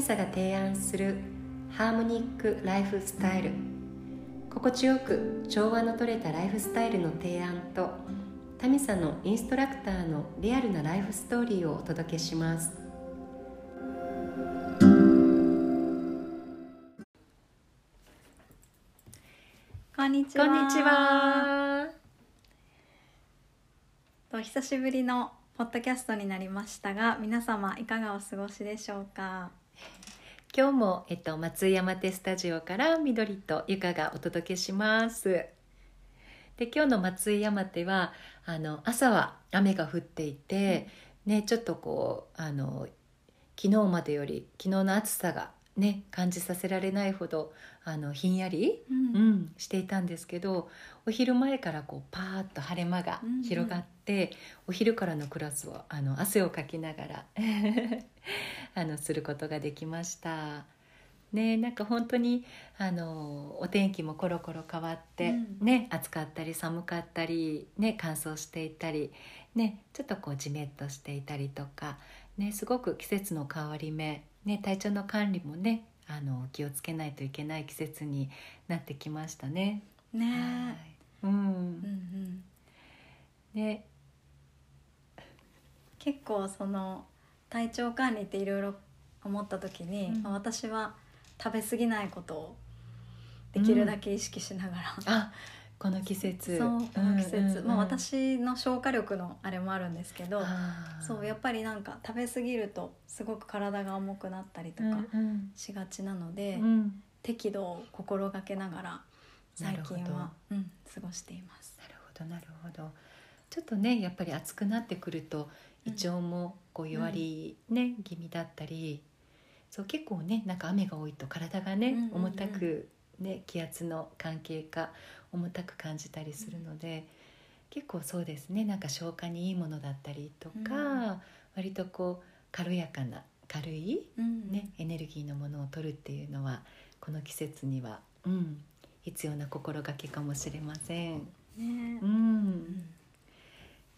ミサが提案するハーモニックライフスタイル心地よく調和のとれたライフスタイルの提案とタミサのインストラクターのリアルなライフストーリーをお届けしますこんにちは。こんにちはと久しぶりのポッドキャストになりましたが、皆様いかがお過ごしでしょうか。今日も、えっと、松井山手スタジオから緑とゆかがお届けします。で今日の松井山手はあの朝は雨が降っていて、ね、ちょっとこうあの昨日までより昨日の暑さがね感じさせられないほどあのひんやり、うん。うんしていたんですけどお昼前からこうパーッと晴れ間が広がって、お昼からのクラスはあの汗をかきながら あのすることができました。ね、なんか本当にあのお天気もコロコロ変わって、うんね、暑かったり寒かったり、ね、乾燥していたり、ね、ちょっとこうジメッとしていたりとか、ね、すごく季節の変わり目、ね、体調の管理もねあの気をつけないといけない季節になってきましたね。ねはいうんうんうん。ね結構その体調管理っていろいろ思った時に、うん。まあ私は食べ過ぎないことをできるだけ意識しながら、あこの季節。そうこの季節、うんうんうん。まあ私の消化力のあれもあるんですけど。そうやっぱりなんか食べ過ぎるとすごく体が重くなったりとうんかうん。しがちなので、うん。適度を心がけながら最近は、うん、過ごしています。なるほどなるほど。ちょっとねやっぱり暑くなってくるとうん胃腸もこう弱り、ね気味だったりそう結構ねなんか雨が多いと体がね、重たく、ね、気圧の関係か重たく感じたりするので、結構そうですねなんか消化にいいものだったりとか、うん。割とこう軽やかな軽い、うんね、エネルギーのものを取るっていうのはこの季節には、うん、必要な心がけかもしれません。ね。うん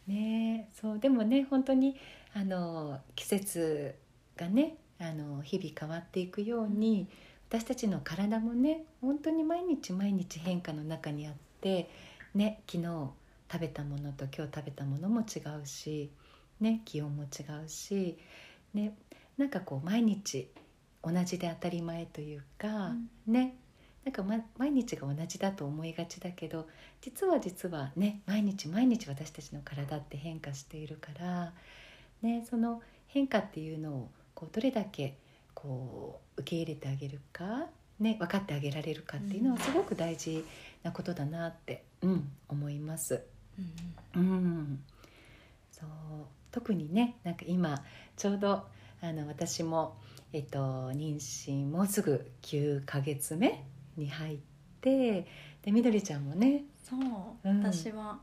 ね。そうでもね本当にあの季節がねあの日々変わっていくように私たちの体もね本当に毎日毎日変化の中にあってね昨日食べたものと今日食べたものも違うし、ね、気温も違うし、ね、なんかこう毎日同じで当たり前というか、ねなんか、ま、毎日が同じだと思いがちだけど実は実はね毎日毎日私たちの体って変化しているから、ね、その変化っていうのをこうどれだけこう受け入れてあげるか、ね、分かってあげられるかっていうのはすごく大事なことだなって、うん、思います。うんうん、そう。特にねなんか今ちょうどあの私も、えっと、妊娠もうすぐ9ヶ月目に入ってでみどりちゃんもね、そう、うん。私は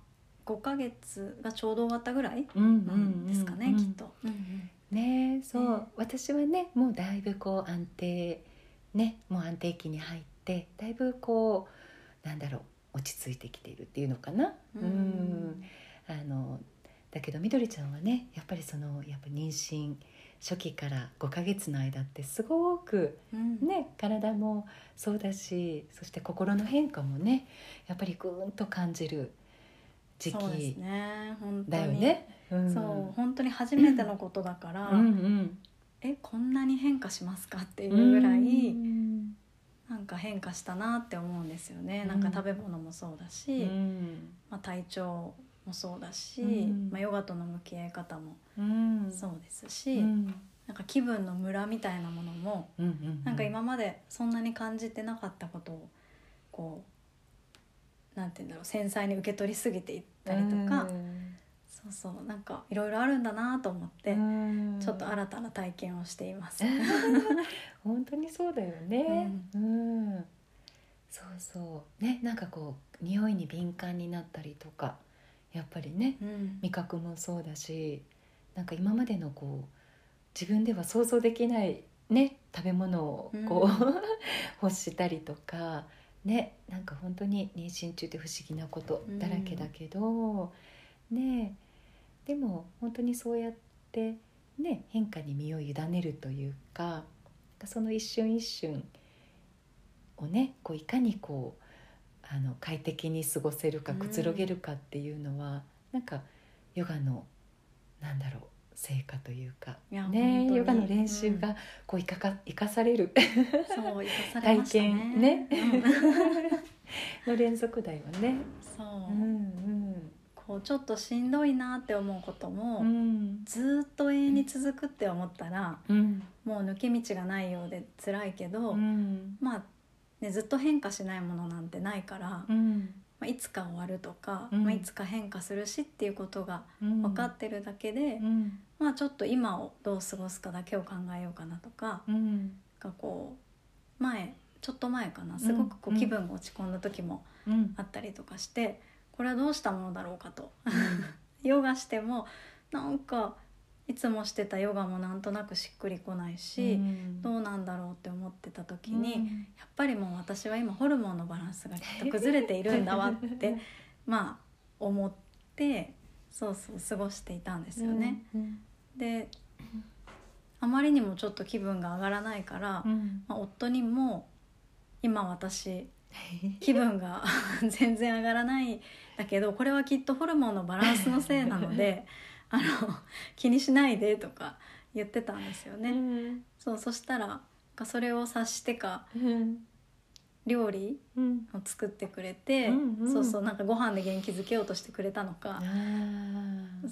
5ヶ月がちょうど終わったぐらいですかね、うんきっと。うん。ねそう、ね。私はねもうだいぶこう安定ねもう安定期に入ってだいぶこうなんだろう落ち着いてきているっていうのかな。うん。うん。あのだけどみどりちゃんはねやっぱりそのやっぱ妊娠初期から5ヶ月の間ってすごくうん。ね体もそうだしそして心の変化もねやっぱりぐーんと感じる時期だよね。うん。そう本当に初めてのことだから、うんうん。えこんなに変化しますかっていうぐらい、うん。なんか変化したなって思うんですよね、うんなん。か食べ物もそうだし、うん。まあ、体調もそうだし、うんまあ、ヨガとの向き合い方もうん。そうですし、うん。なんか気分のムラみたいなものもなんか今までそんなに感じてなかったことをこうなんて言うんだろう繊細に受け取りすぎていったりとか、そうそうなんかいろいろあるんだなと思って、うん。ちょっと新たな体験をしています。本当にそうだよね。うん、そうそう。ねなんかこう匂いに敏感になったりとかやっぱりねうん。味覚もそうだしなんか今までのこう自分では想像できないね食べ物をこう、うん。欲したりとかねなんか本当に妊娠中って不思議なことだらけだけど、ねでも本当にそうやってね変化に身を委ねるというかその一瞬一瞬をねこういかにこうあの快適に過ごせるかくつろげるかっていうのは、なんかヨガのなんだろう成果というかねヨガの練習がこう生かか生かされる。そう生かされましたね。体験ね。うん。の連続だよね。そう、うんこうちょっとしんどいなって思うことも、うん。うんずーっと永遠に続くって思ったら、うん。もう抜け道がないようで辛いけど、うん。まあ、ね、ずっと変化しないものなんてないから、うん。まあ、いつか終わるとか、うん。まあ、いつか変化するしっていうことがうん。分かってるだけで、うん。まあ、ちょっと今をどう過ごすかだけを考えようかなとかうん。がこう前ちょっと前かなすごくこううん気分が落ち込んだ時もうん。あったりとかしてこれはどうしたものだろうかと。ヨガしてもなんかいつもしてたヨガもなんとなくしっくりこないし、うん。どうなんだろうって思ってた時に、うん。やっぱりもう私は今ホルモンのバランスがきっと崩れているんだわって まあ思ってそうそう過ごしていたんですよね。うんであまりにもちょっと気分が上がらないから、うん。まあ、夫にも今私 気分が 全然上がらないんだけどこれはきっとホルモンのバランスのせいなのであの気にしないでとか言ってたんですよね。うん。そうそしたらそれを察してかうん。料理うんを作ってくれて、うん。うんそうそうなんかご飯で元気づけようとしてくれたのか。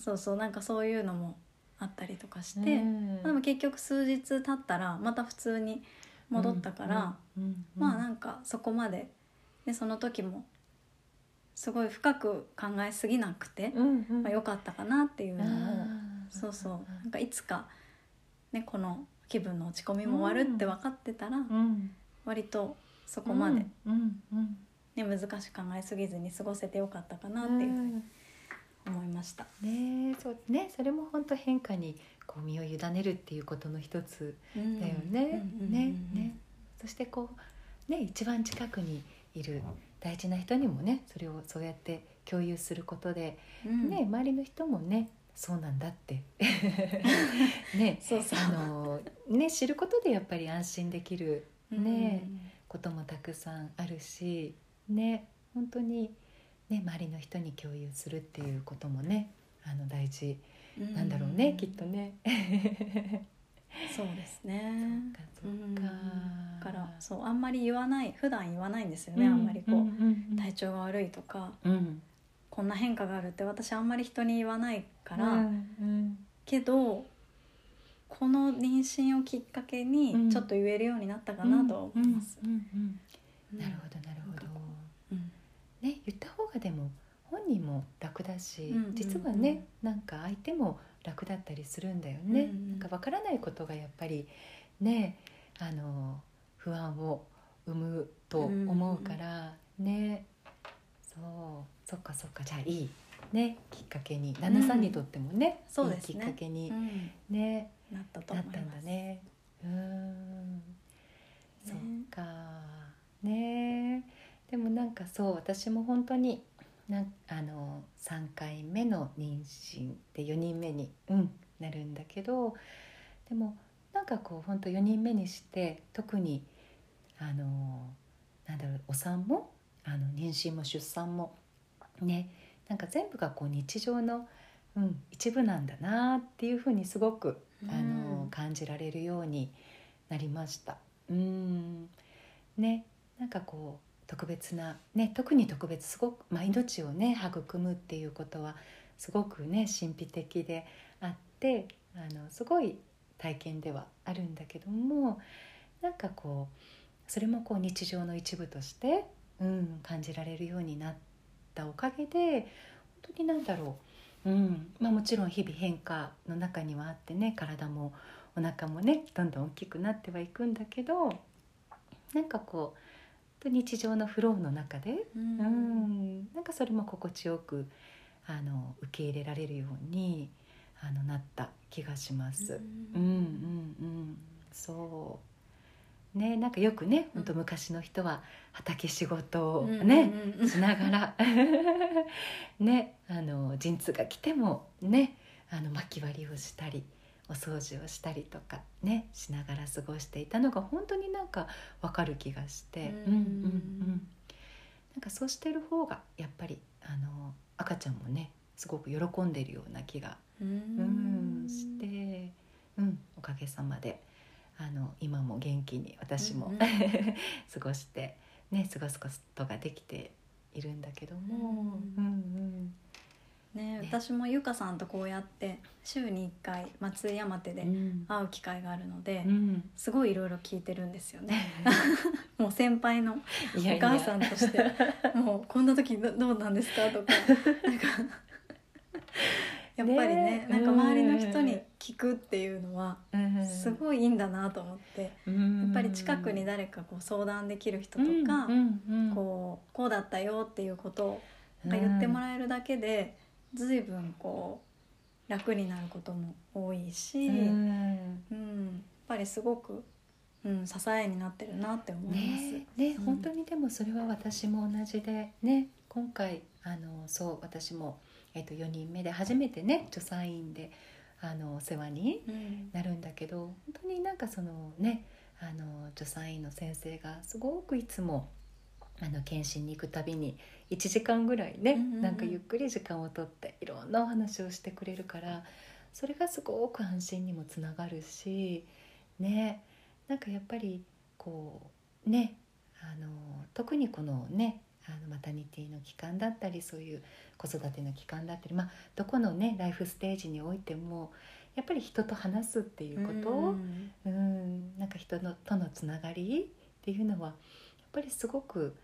そうそうなんかそういうのもあったりとかして、うん。でも結局数日経ったらまた普通に戻ったから、うんうん。まあなんかそこまででその時もすごい深く考えすぎなくて、うんうん。まあ、良かったかなっていうのを、そうそう。なんかいつか、ね、この気分の落ち込みも終わるって分かってたら、うん。割とそこまで、うんうん。ね、難しく考えすぎずに過ごせてよかったかなっていうふうに思いました。ねそうね。それも本当変化にこう身を委ねるっていうことの一つだよね。ねね。そしてこうね一番近くにいる大事な人にもねそれをそうやって共有することで、うん。ね周りの人もねそうなんだって。ねあのね知ることでやっぱり安心できるねこともたくさんあるしね本当にね周りの人に共有するっていうこともねあの大事うんなんだろうね、きっとね。そうですね そっかそっかだからそうあんまり言わない普段言わないんですよね、あんまりこう、ん体調が悪いとか。うん。こんな変化があるって私あんまり人に言わないから、うんうん。けどこの妊娠をきっかけうん。にちょっと言えるようになったかなとは思います。なるほどなるほど。ね言った方がでも本人も楽だし、うんうんうん。実はねなんか相手も楽だったりするんだよね、うんうん。なんかわからないことがやっぱりねあの不安を生むと思うから、ね。そうそっかそっかじゃあいいね。きっかけに旦那さんにとってもね、そうですね。いいきっかけにうん。ね、なったとなった思います。んだね。うーん、そっか。ね。でもなんかそう私も本当になんあの3回目の妊娠で4人目に、うん、なるんだけどでもかこう本当4人目にして特にあのなんだろうお産もあの妊娠も出産もねなんか全部がこう日常の、うん、一部なんだなっていうふうにすごくあの、うん感じられるようになりました。うんねなんかこう特別な、ね、特に特別すごく、まあ、命をね育むっていうことはすごくね神秘的であってあのすごい体験ではあるんだけどもなんかこうそれもこう日常の一部として、うん、感じられるようになったおかげで本当になんだろう、うんまあ、もちろん日々変化の中にはあってね体もお腹もねどんどん大きくなってはいくんだけどなんかこう日常のフローの中で、ううんん、なんかそれも心地よくあの受け入れられるようにあのなった気がします。うん。うんうん、そう。ねなんかよくね本当昔の人は畑仕事をね、うん。しながら。ねあの陣痛が来てもねあの巻き割りをしたりお掃除をしたりとかねしながら過ごしていたのが本当になんかわかる気がして、うん。うんうんうん。なんかそうしてる方がやっぱりあの赤ちゃんもねすごく喜んでるような気が、ううんん、して、うん、おかげさまであの今も元気に私も、うんうん。過ごして、ね、過ごすことができているんだけども、ううん。んねね。私もゆかさんとこうやって週に1回松井山手でうん。会う機会があるので、うん。すごいいろいろ聞いてるんですよね。もう先輩のお母さんとしてもうこんな時どどうなんですか？とかなんかやっぱりねねなんか周りの人に聞くっていうのはうんすごいいいんだなと思って、やっぱり近くに誰かこう相談できる人とか、こうこうだったよっていうことをなんか言ってもらえるだけで随分こう楽になることも多いし、ううん。んやっぱりすごく、うん、支えになってるなって思います。ねね、うん。本当にでもそれは私も同じでね今回あのそう私も、えっと4人目で初めてね助産院であのお世話にうん。なるんだけど本当になんかそのねあの助産院の先生がすごくいつもあの検診に行くたびに1時間ぐらいね、うんうんうん。なんかゆっくり時間をとっていろんなお話をしてくれるからそれがすごく安心にもつながるしねなんかやっぱりこうねあの特にこのねあのマタニティの期間だったりそういう子育ての期間だったり、まあ、どこのねライフステージにおいてもやっぱり人と話すっていうこと、うん。うんなんか人のとのつながりっていうのはやっぱりすごく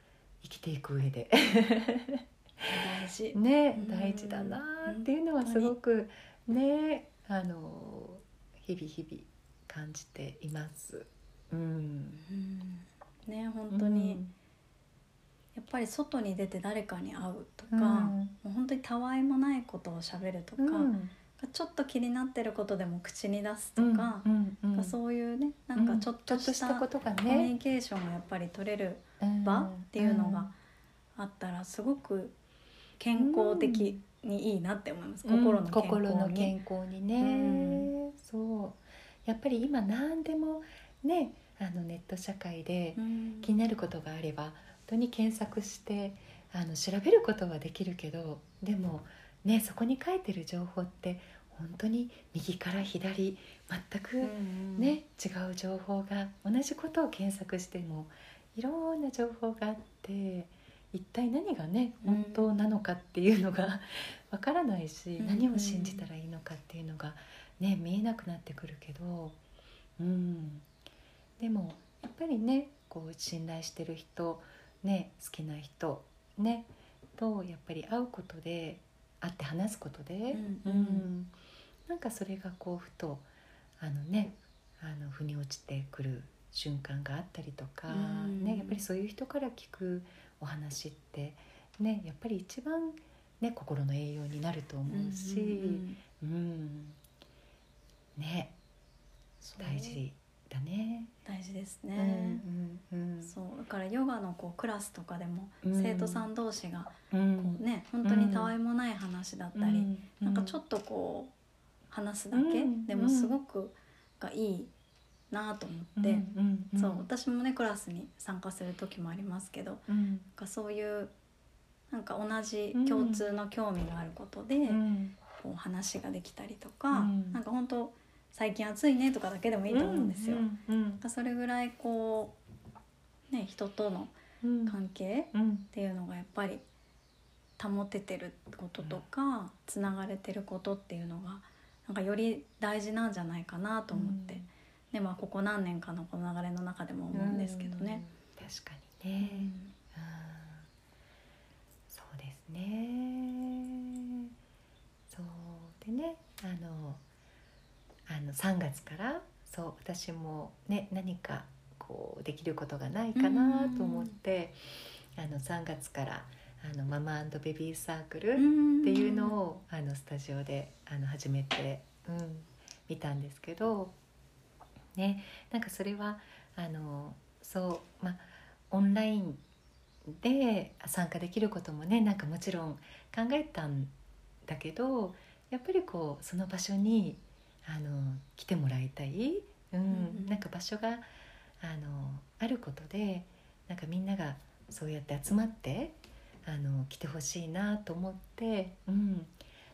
生きていく上で。大事。ねうん。大事だなっていうのはすごくねあの日々日々感じています。うん、うん。ね本当に、やっぱり外に出て誰かに会うとか、うん。もう本当にたわいもないことをしゃべるとか、うん。ちょっと気になってることでも口に出すうんとか、うそういうねなんかちょっとししたたことがコミュねニケーションがやっぱり取れるうん。場っていうのがあったらすごく健康的にいいなって思います、心の健康に。ね、うそう。やっぱり今何でもねあのネット社会でうん。気になることがあれば本当に検索してあの調べることはできるけどでもねそこに書いてる情報って本当に右から左全くうんね、違う情報が同じことを検索してもいろんな情報があって一体何がねうん。本当なのかっていうのがわからないし、うん。何を信じたらいいのかっていうのが、ね、見えなくなってくるけど、うん、でもやっぱりねこう信頼してる人、ね、好きな人、ね、とやっぱり会うことで会って話すことで、うんうん。うん。なんかそれがこうふとあのねあの腑に落ちてくる瞬間があったりとか、うん。ね、やっぱりそういう人から聞くお話って、ね、やっぱり一番、ね、心の栄養になると思うし、うんうんうん。ね。大事だね。大事ですうね、んうんうん。そうだからヨガのこうクラスとかでもうん。生徒さん同士がうん。こうね本当にたわいもない話だったり、なんかちょっとこう話すだけ、うん。でもすごくがいいなと思って、うんうんそう私もねクラスに参加する時もありますけどうん。なんかそういうなんか同じ共通の興味があることで、うん。こう話ができたりとか、うん。なんか本当最近暑いねとかだけでもいいと思うんですよ。うんうんそれぐらいこうね人とのうん関係うん。っていうのがやっぱり保ててることとかつながれてることっていうのがなんかより大事なんじゃないかなと思って、でまあここ何年かのこの流れの中でも思うんですけどね。うん。確かにね、うん。そうですね。そう。でねあのあの3月からそう私もね何かこうできることがないかなと思って、あの3月からあのママベビーサークル、っていうのをあのスタジオであの始めて、うん、見たんですけど、ね、なんかそれはあのそうまあオンラインで参加できることもねなんかもちろん考えたんだけどやっぱりこうその場所にあの来てもらいたい、うん。うんなんか場所があのあることでなんかみんながそうやって集まってあの来てほしいなと思って、うん、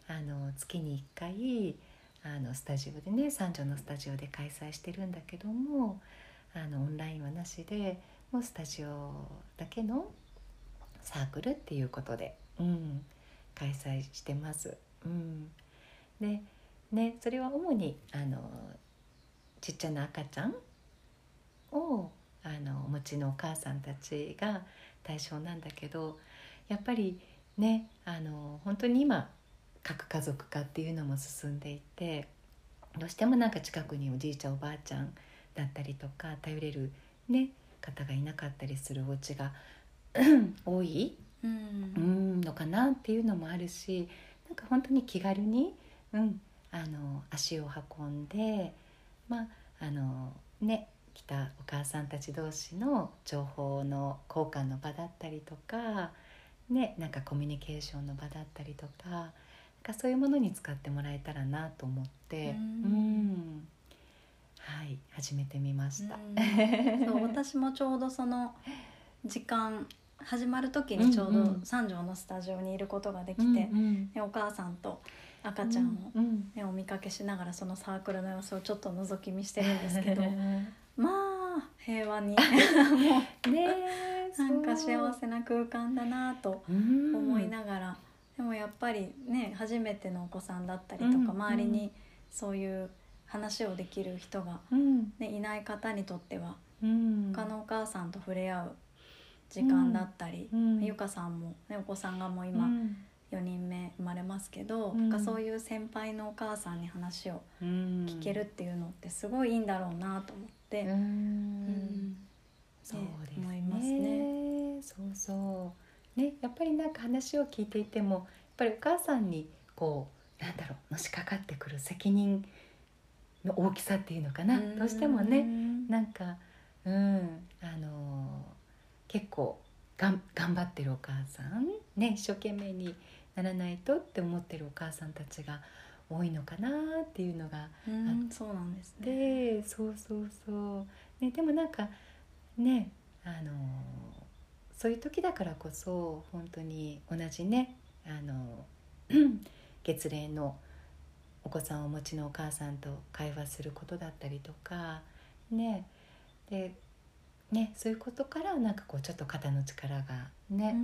あの月に1回あのスタジオでね三条のスタジオで開催してるんだけどもあのオンラインはなしでもうスタジオだけのサークルっていうことで、うん、開催してます。うん、でねそれは主にあのちっちゃな赤ちゃんをあのお持ちのお母さんたちが対象なんだけどやっぱりねあの本当に今核家族化っていうのも進んでいてどうしてもなんか近くにおじいちゃんおばあちゃんだったりとか頼れる、ね、方がいなかったりするお家が 多い、うん。うん、のかなっていうのもあるしなんか本当に気軽に、うん、あの足を運んでまああのね来たお母さんたち同士の情報の交換の場だったりとか、ね、なんかコミュニケーションの場だったりとかなんかそういうものに使ってもらえたらなと思って、うはい始めてみました。うん。そう私もちょうどその時間始まる時にちょうど三条のスタジオにいることができて、うんうん。でお母さんと赤ちゃんを、うんうん。ね、お見かけしながらそのサークルの様子をちょっと覗き見してるんですけど。まあ平和に。もうねえなんか幸せな空間だなとうん。思いながら、でもやっぱりね初めてのお子さんだったりとうんか、周りにそういう話をできる人が、うん。ね、いない方にとってはうん。他のお母さんと触れ合う時間だったり、うんゆかさんも、ね、お子さんがもうう今ん4人目生まれますけど、うん。なんかそういう先輩のお母さんに話をうん。聞けるっていうのってすごいいいんだろうなと思って、うん。うん。そうですね。思いますね。そうそう。ねやっぱりなんか話を聞いていてもやっぱりお母さんにこうなんだろうのしかかってくる責任の大きさっていうのかな、どうしてもねなんかうんあの結構がん頑張ってるお母さんね一生懸命にならないとって思ってるお母さんたちが多いのかなっていうのがうんそうなんですね。でそうそうそう、ね、でもなんかねあのそういう時だからこそ本当に同じねあの 月齢のお子さんをお持ちのお母さんと会話することだったりとか。ね。でねそういうことからなんかこうちょっと肩の力がうね、ん。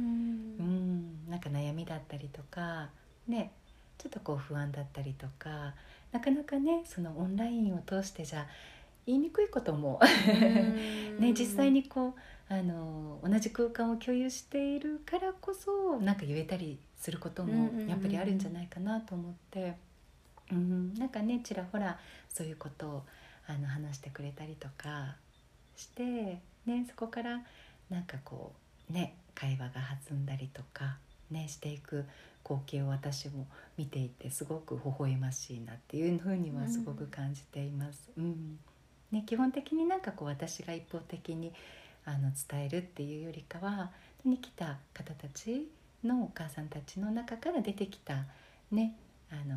うん、なんか悩みだったりとかねちょっとこう不安だったりとかなかなかねそのオンラインを通してじゃ言いにくいことも ね実際にこうあの同じ空間を共有しているからこそなんか言えたりすることもやっぱりあるんじゃないかなと思って、うん、なんかねちらほらそういうことをあの話してくれたりとかして、ね、そこからなんかこうね会話が弾んだりとか、ね、していく光景を私も見ていてすごく微笑ましいなっていうふうにはすごく感じています。うんね、基本的になんかこう私が一方的にあの伝えるっていうよりかはに来た方たちのお母さんたちの中から出てきたねあの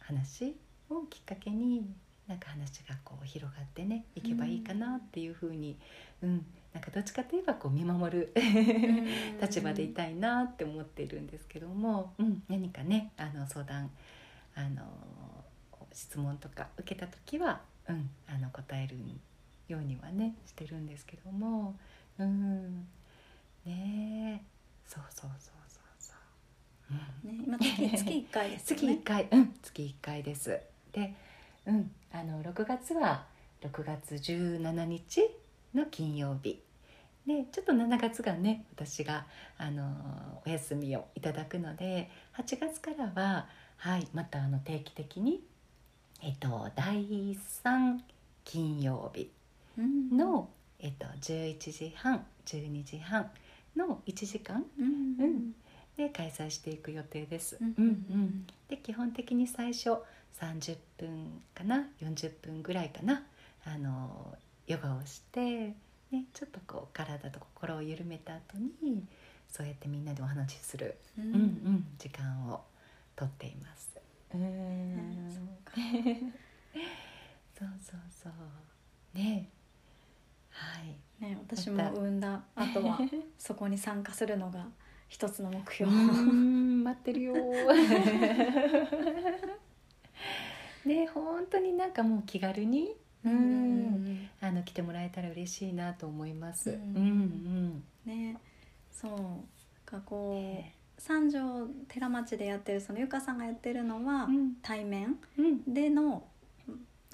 話をきっかけになんか話がこう広がってねいけばいいかなっていうふうに、うん、なんかどっちかといえばこう見守る立場でいたいなって思っているんですけども、うん、何かねあの相談あの質問とか受けた時は、うん、あの答えるようにはねしてるんですけども、うん、ねえそうそうそうそうそう、うん、ね今月月一回ですよ月ね1。回、うん、月1回です。で、うん、あの6月は6月17日の金曜日。で、ちょっと7月がね、私があのお休みをいただくので、8月からははい、またあの定期的にえっと第3金曜日うん。の、えっと11時半、12時半の1時間うん。うん。で開催していく予定です。うんうんうん。で基本的に最初30分かな40分ぐらいかなあのヨガをして、ね、ちょっとこう体と心を緩めた後にそうやってみんなでお話しする、ううんうん、時間をとっています。うん そうかそうそう。そうね。はい。ね、私も産んだ後は そこに参加するのが一つの目う標。ん待ってるよ。ね本当になんかもう気軽にううん。んあの来てもらえたら嬉しいなと思います。ううんんうん。ね、そう。かこう三条寺町でやってるそのゆかさんがやってるのはうん。対面うん。での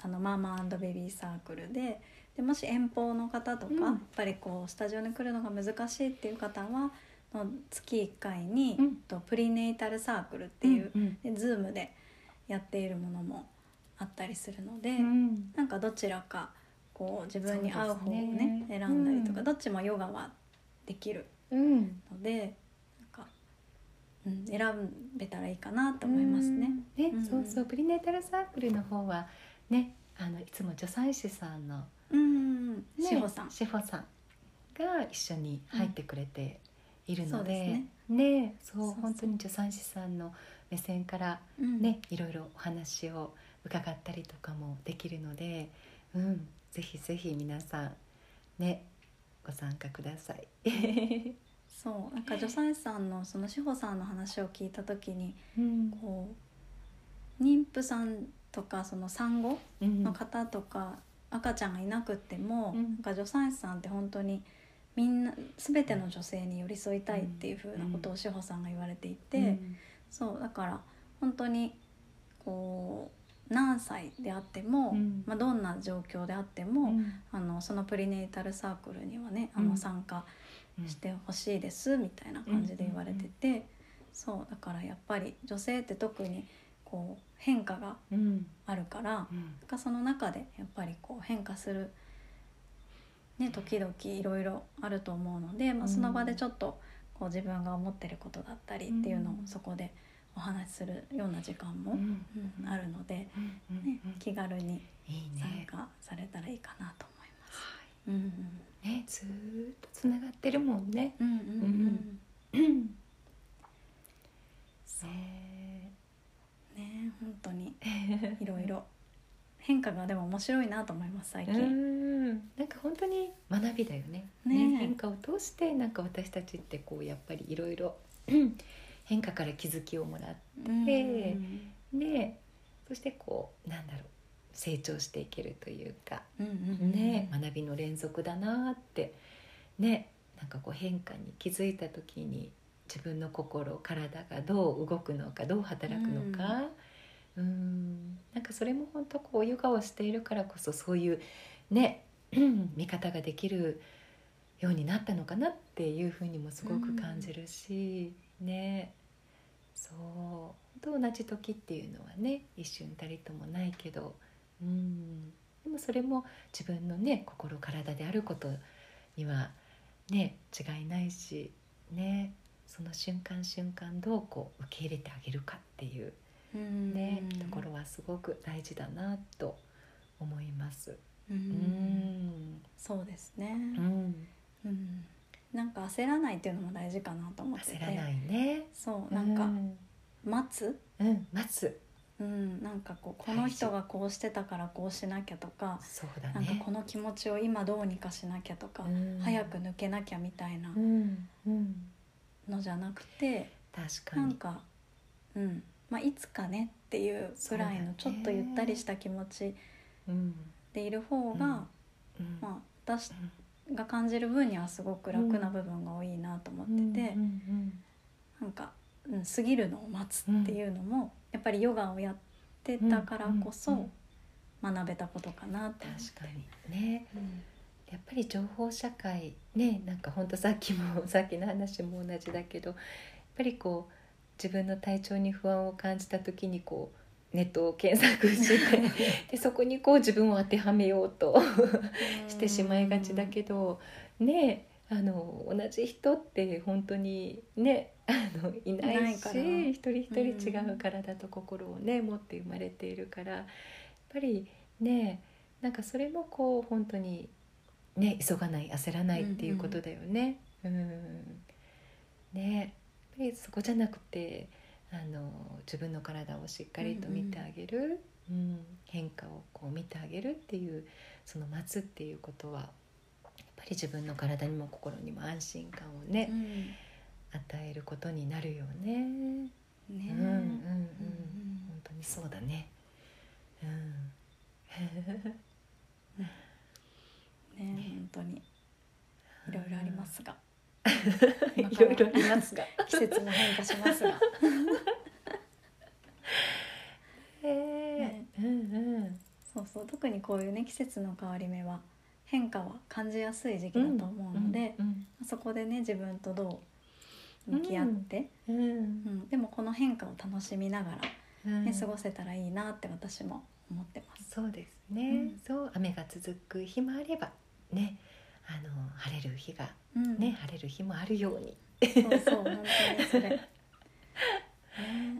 あのママベビーサークルででもし遠方の方とか、うん。やっぱりこうスタジオに来るのが難しいっていう方はの月1回に、うん。とプリネイタルサークルっていう、うんで Zoom でやっているものもあったりするので、うん。なんかどちらかこう自分に合う方をねね。選んだりとか、うん。どっちもヨガはできるうん。のでなんか、うん、選べたらいいかなと思いますね。ね、うんそうそう。プリネータルサークルの方はねあのいつも助産師さんの、うん、ね、志保さん。志保さんが一緒に入ってくれているのですでね、ねそう本当に助産師さんの目線からうん。ね、いろいろお話を伺ったりとかもできるので、うん、ぜひぜひ皆さんねご参加ください。そうなんか助産師さんのその志保さんの話を聞いた時にうん。こう妊婦さんとかその産後うんの方とか、赤ちゃんがいなくっても、うん。なんか助産師さんって本当にみんな全ての女性に寄り添いたいっていうふうなことを志保さんが言われていて、うん。そうだから本当にこう何歳であっても、うん。まあ、どんな状況であっても、うん。あのそのプリネイタルサークルにはねあうん。の参加してほしいですみたいな感じで言われてて、そうだからやっぱり女性って特にこう変化がうんあるから、うん。かその中でやっぱりこう変化する、ね、時々いろいろあると思うので、まあ、その場でちょっとこう自分が思ってることだったりっていうのをうん。そこでお話しするような時間も、うん。うんあるので、うんうんねうん。気軽にいい参ね。加されたらいいかなと思います。はうんうんいねずーっとつながってるもんね。うんうんうんうん。そう。ね。ね本当に いろいろ。変化がでも面白いなと思います最う近。ん。なんか本当に学びだよね。ね。ね変化を通してなんか私たちってこうやっぱりいろいろうん変化から気づきをもらっうん。ててそしてこうなんだろう成長していけるというかうんうんね学びの連続だなってねなんかこう変化に気づいた時に自分の心体がどう動くのかどう働くのかうん。なんかそれも本当こうヨガをしているからこそそういうね 見方ができるようになったのかなっていうふうにもすごく感じるし、ね。そう。本当同じ時っていうのはね一瞬たりともないけど。うん。でもそれも自分のね心体であることにはね違いないしね。その瞬間瞬間どうこう受け入れてあげるかっていううんね、ところはすごく大事だなと思います。ううんん、そうですね。うん、うんなんか焦らないっていうのも大事かなと思ってて。焦らないね。そうなんかうん、待つ？うん、待つ。うん、なんかこうこの人がこうしてたからこうしなきゃとか、そうだなんかね。この気持ちを今どうにかしなきゃとか、うん早く抜けなきゃみたいなのじゃなくて、確かに。なんか、うんまあ、いつかねっていうぐらいのちょっとゆったりした気持ちうん、でいる方が、うん、まあ、私が感じる分にはすごく楽な部分が多いなと思ってて、なんか、うん、過ぎるのを待つっていうのも、やっぱりヨガをやってたからこそ学べたことかなって。確かにね。うん。やっぱり情報社会ねなんかほんとさっきも さっきの話も同じだけどやっぱりこう自分の体調に不安を感じた時にこうネットを検索して でそこにこう自分を当てはめようとしてしまいがちだけどねあの同じ人って本当にねあのいないし一人一人違う体と心をね持って生まれているからやっぱりねなんかそれもこう本当にね急がない焦らないっていうことだよね。うん。ねやっぱりそこじゃなくてあの自分の体をしっかりと見てあげる、うん変化をこう見てあげるっていうその待つっていうことはやっぱり自分の体にも心にも安心感をね、うん。与えることになるよね。ね。うんうんうん、本当にそうだね。うん。ね。本当に。いろいろありますが いろいろ。ありますが。季節も変化しますが。へえ、うんうん。そうそう。特にこういうね季節の変わり目は変化は感じやすい時期だと思うので、うんそこでね自分とどう向き合って、うん。うん。でもこの変化を楽しみながら、うん。ね過ごせたらいいなって私も思ってます。そうですね、うん。そう。雨が続く日もあればねあの晴れる日がうん。ね、晴れる日もあるように、そうそう本当にそれ。ね。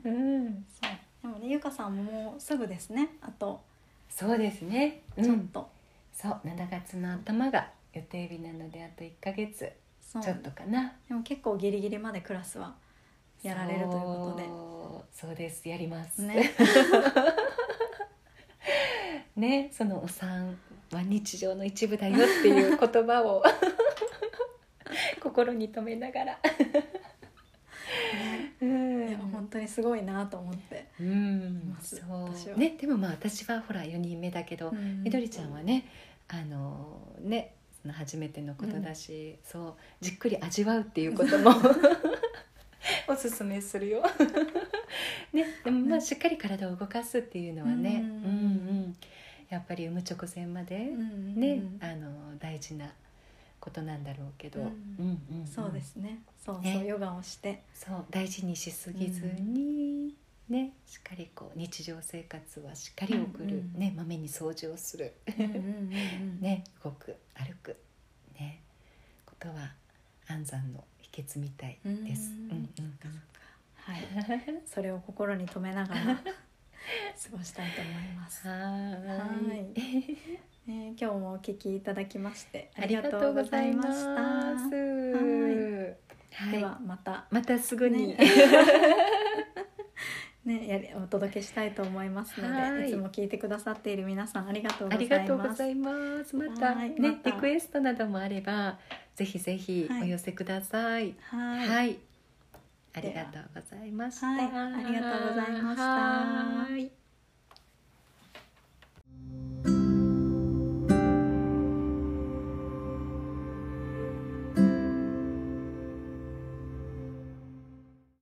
うん、そう。でもねゆかさんももうすぐですね。あと。そうですね、うん、ちょっと、そう7月の頭が予定日なのであと1ヶ月。そう。ちょっとかな。でも結構ギリギリまでクラスはやられるということで。そうそうです。やります。ね。ねそのお産は日常の一部だよっていう言葉を 心に留めながら、うん。いや本当にすごいなと思って、うん。そう。ねでもまあ私はほら4人目だけど、うん。みどりちゃんはねあのねその初めてのことだし、そうじっくり味わうっていうことも。おすすめするよ。ねでもまあしっかり体を動かすっていうのはね、うんうんうんやっぱり産む直前まで、うんね、うん。あの大事なことなんだろうけど、うんうん。うんうんそうですね。そうそう、ねヨガをして。そう大事にしすぎずに、ねしっかりこう日常生活はしっかり送る、うんうんねまめに掃除をする、うんうんうんうん ね動く歩く。ね。ことは安産の秘訣みたいです。うんうんうん。はい。それを心に留めながら 過ごしたいと思います。ははーい。えー 今日もお聞きいただきましてあありがとうございまます。した。はいではまたまたすぐに。ね ねやりお届けしたいと思いますのはいで、いつも聞いてくださっている皆さんありがとうあございりがとうごます。ざいます。またはいねまたリクエストなどもあればぜひぜひはいお寄せください。はい、はい。ありがとうございました。はいありがとうございましたはい